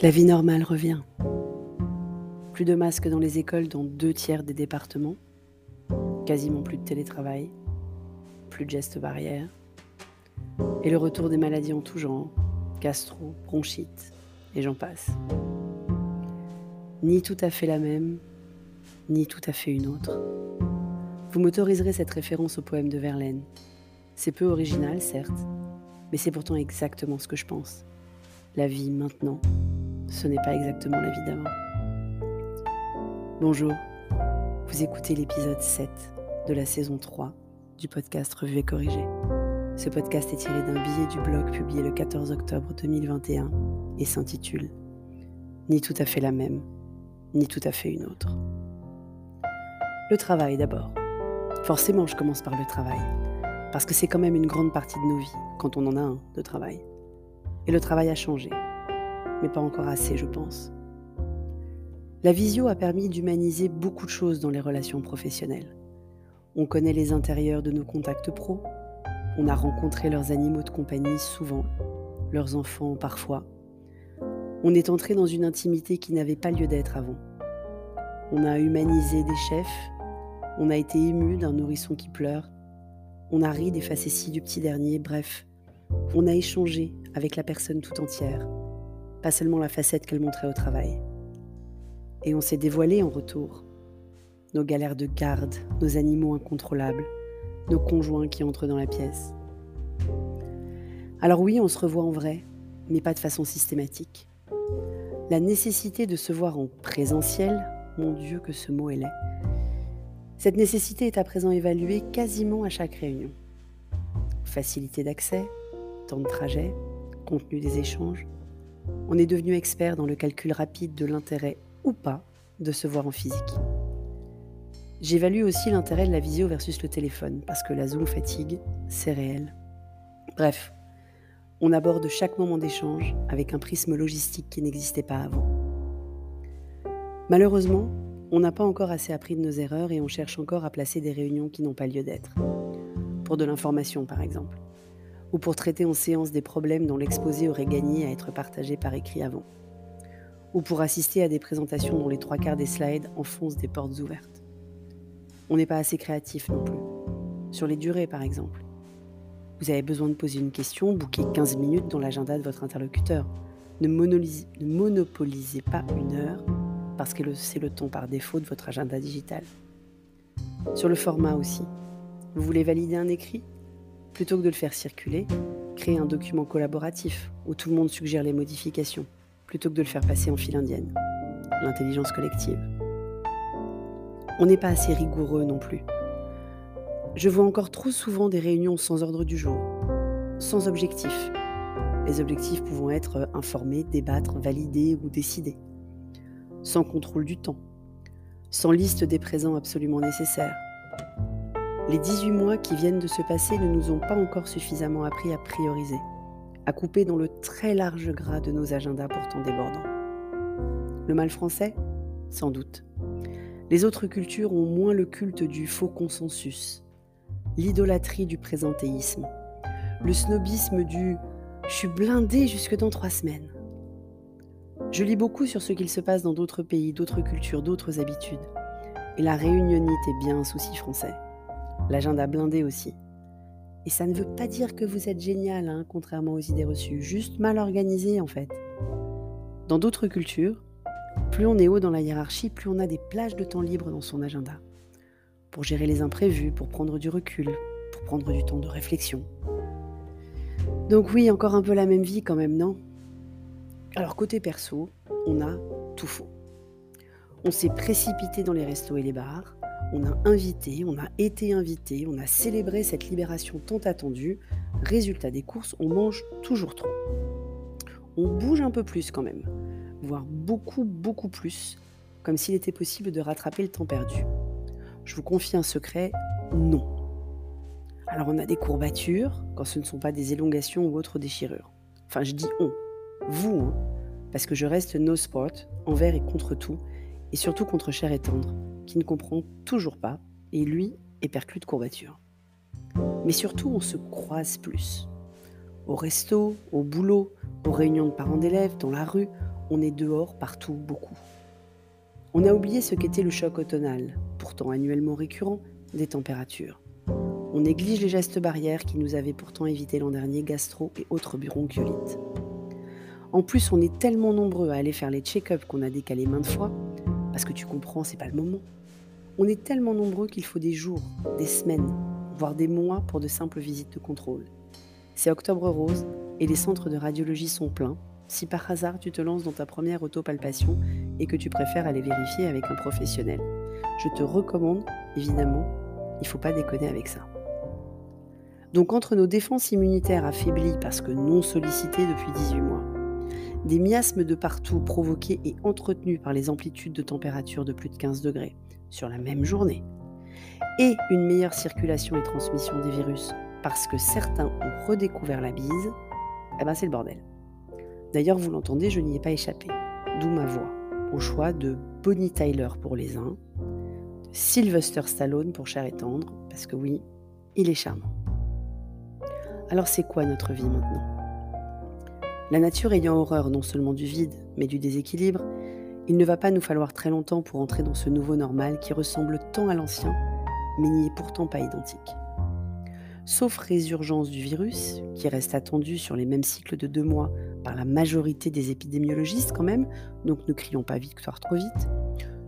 La vie normale revient. Plus de masques dans les écoles dans deux tiers des départements. Quasiment plus de télétravail. Plus de gestes barrières. Et le retour des maladies en tout genre. Gastro, bronchite, et j'en passe. Ni tout à fait la même, ni tout à fait une autre. Vous m'autoriserez cette référence au poème de Verlaine. C'est peu original, certes, mais c'est pourtant exactement ce que je pense. La vie maintenant ce n'est pas exactement la vie d'avant. Bonjour, vous écoutez l'épisode 7 de la saison 3 du podcast Revue et Corrigé. Ce podcast est tiré d'un billet du blog publié le 14 octobre 2021 et s'intitule Ni tout à fait la même, ni tout à fait une autre. Le travail d'abord. Forcément, je commence par le travail, parce que c'est quand même une grande partie de nos vies, quand on en a un de travail. Et le travail a changé mais pas encore assez, je pense. La visio a permis d'humaniser beaucoup de choses dans les relations professionnelles. On connaît les intérieurs de nos contacts pros, on a rencontré leurs animaux de compagnie souvent, leurs enfants parfois. On est entré dans une intimité qui n'avait pas lieu d'être avant. On a humanisé des chefs, on a été ému d'un nourrisson qui pleure, on a ri des facéties du petit dernier, bref, on a échangé avec la personne tout entière pas seulement la facette qu'elle montrait au travail. Et on s'est dévoilé en retour. Nos galères de garde, nos animaux incontrôlables, nos conjoints qui entrent dans la pièce. Alors oui, on se revoit en vrai, mais pas de façon systématique. La nécessité de se voir en présentiel, mon Dieu que ce mot est laid, cette nécessité est à présent évaluée quasiment à chaque réunion. Facilité d'accès, temps de trajet, contenu des échanges, on est devenu expert dans le calcul rapide de l'intérêt ou pas de se voir en physique. J'évalue aussi l'intérêt de la visio versus le téléphone, parce que la Zoom fatigue, c'est réel. Bref, on aborde chaque moment d'échange avec un prisme logistique qui n'existait pas avant. Malheureusement, on n'a pas encore assez appris de nos erreurs et on cherche encore à placer des réunions qui n'ont pas lieu d'être. Pour de l'information, par exemple ou pour traiter en séance des problèmes dont l'exposé aurait gagné à être partagé par écrit avant, ou pour assister à des présentations dont les trois quarts des slides enfoncent des portes ouvertes. On n'est pas assez créatif non plus. Sur les durées, par exemple. Vous avez besoin de poser une question, bouquez 15 minutes dans l'agenda de votre interlocuteur. Ne, ne monopolisez pas une heure parce que c'est le ton par défaut de votre agenda digital. Sur le format aussi. Vous voulez valider un écrit? Plutôt que de le faire circuler, créez un document collaboratif où tout le monde suggère les modifications, plutôt que de le faire passer en file indienne. L'intelligence collective. On n'est pas assez rigoureux non plus. Je vois encore trop souvent des réunions sans ordre du jour, sans objectif. Les objectifs pouvant être informer, débattre, valider ou décider. Sans contrôle du temps. Sans liste des présents absolument nécessaires les 18 mois qui viennent de se passer ne nous ont pas encore suffisamment appris à prioriser, à couper dans le très large gras de nos agendas pourtant débordants. Le mal français Sans doute. Les autres cultures ont moins le culte du faux consensus, l'idolâtrie du présentéisme, le snobisme du je suis blindé jusque dans trois semaines. Je lis beaucoup sur ce qu'il se passe dans d'autres pays, d'autres cultures, d'autres habitudes. Et la réunionite est bien un souci français l'agenda blindé aussi. Et ça ne veut pas dire que vous êtes génial, hein, contrairement aux idées reçues, juste mal organisé en fait. Dans d'autres cultures, plus on est haut dans la hiérarchie, plus on a des plages de temps libre dans son agenda. Pour gérer les imprévus, pour prendre du recul, pour prendre du temps de réflexion. Donc oui, encore un peu la même vie quand même, non? Alors côté perso, on a tout faux. On s'est précipité dans les restos et les bars, on a invité, on a été invité, on a célébré cette libération tant attendue. Résultat des courses, on mange toujours trop. On bouge un peu plus quand même, voire beaucoup, beaucoup plus, comme s'il était possible de rattraper le temps perdu. Je vous confie un secret, non. Alors on a des courbatures quand ce ne sont pas des élongations ou autres déchirures. Enfin je dis on, vous, hein, parce que je reste no sport, envers et contre tout, et surtout contre cher et tendre qui ne comprend toujours pas, et lui est perclus de courbatures. Mais surtout, on se croise plus. Au resto, au boulot, aux réunions de parents d'élèves, dans la rue, on est dehors partout beaucoup. On a oublié ce qu'était le choc automnal, pourtant annuellement récurrent, des températures. On néglige les gestes barrières qui nous avaient pourtant évité l'an dernier gastro et autres bronchiolites. En plus, on est tellement nombreux à aller faire les check-ups qu'on a décalé maintes fois, parce que tu comprends, c'est pas le moment. On est tellement nombreux qu'il faut des jours, des semaines, voire des mois pour de simples visites de contrôle. C'est octobre rose et les centres de radiologie sont pleins. Si par hasard tu te lances dans ta première autopalpation et que tu préfères aller vérifier avec un professionnel, je te recommande, évidemment, il ne faut pas déconner avec ça. Donc entre nos défenses immunitaires affaiblies parce que non sollicitées depuis 18 mois, des miasmes de partout provoqués et entretenus par les amplitudes de température de plus de 15 degrés sur la même journée, et une meilleure circulation et transmission des virus parce que certains ont redécouvert la bise, eh ben c'est le bordel. D'ailleurs, vous l'entendez, je n'y ai pas échappé. D'où ma voix, au choix de Bonnie Tyler pour les uns, Sylvester Stallone pour Cher et Tendre, parce que oui, il est charmant. Alors c'est quoi notre vie maintenant? La nature ayant horreur non seulement du vide, mais du déséquilibre, il ne va pas nous falloir très longtemps pour entrer dans ce nouveau normal qui ressemble tant à l'ancien, mais n'y est pourtant pas identique. Sauf résurgence du virus, qui reste attendu sur les mêmes cycles de deux mois par la majorité des épidémiologistes quand même, donc ne crions pas victoire trop vite.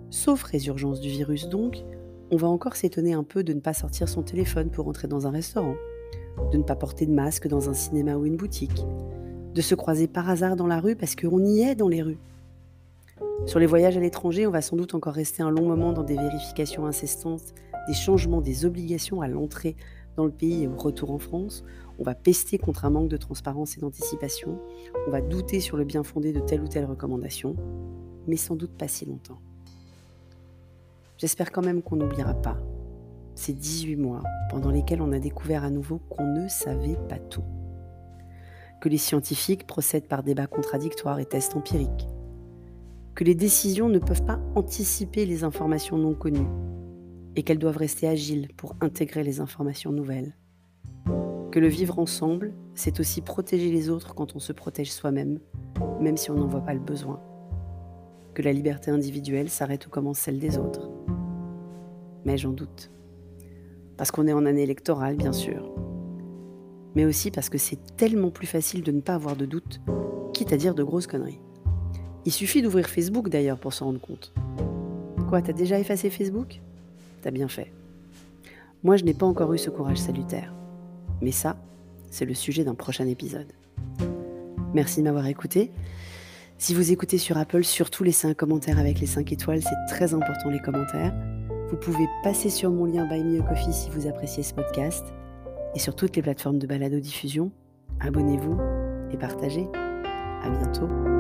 Sauf résurgence du virus donc, on va encore s'étonner un peu de ne pas sortir son téléphone pour entrer dans un restaurant, de ne pas porter de masque dans un cinéma ou une boutique, de se croiser par hasard dans la rue parce qu'on y est dans les rues. Sur les voyages à l'étranger, on va sans doute encore rester un long moment dans des vérifications incestantes, des changements des obligations à l'entrée dans le pays et au retour en France. On va pester contre un manque de transparence et d'anticipation. On va douter sur le bien fondé de telle ou telle recommandation, mais sans doute pas si longtemps. J'espère quand même qu'on n'oubliera pas ces 18 mois pendant lesquels on a découvert à nouveau qu'on ne savait pas tout. Que les scientifiques procèdent par débats contradictoires et tests empiriques. Que les décisions ne peuvent pas anticiper les informations non connues et qu'elles doivent rester agiles pour intégrer les informations nouvelles. Que le vivre ensemble, c'est aussi protéger les autres quand on se protège soi-même, même si on n'en voit pas le besoin. Que la liberté individuelle s'arrête où commence celle des autres. Mais j'en doute. Parce qu'on est en année électorale, bien sûr. Mais aussi parce que c'est tellement plus facile de ne pas avoir de doute, quitte à dire de grosses conneries. Il suffit d'ouvrir Facebook d'ailleurs pour s'en rendre compte. Quoi, t'as déjà effacé Facebook? T'as bien fait. Moi, je n'ai pas encore eu ce courage salutaire. Mais ça, c'est le sujet d'un prochain épisode. Merci de m'avoir écouté. Si vous écoutez sur Apple, surtout laissez un commentaire avec les 5 étoiles, c'est très important les commentaires. Vous pouvez passer sur mon lien Buy Me a Coffee si vous appréciez ce podcast. Et sur toutes les plateformes de balado-diffusion, abonnez-vous et partagez. À bientôt.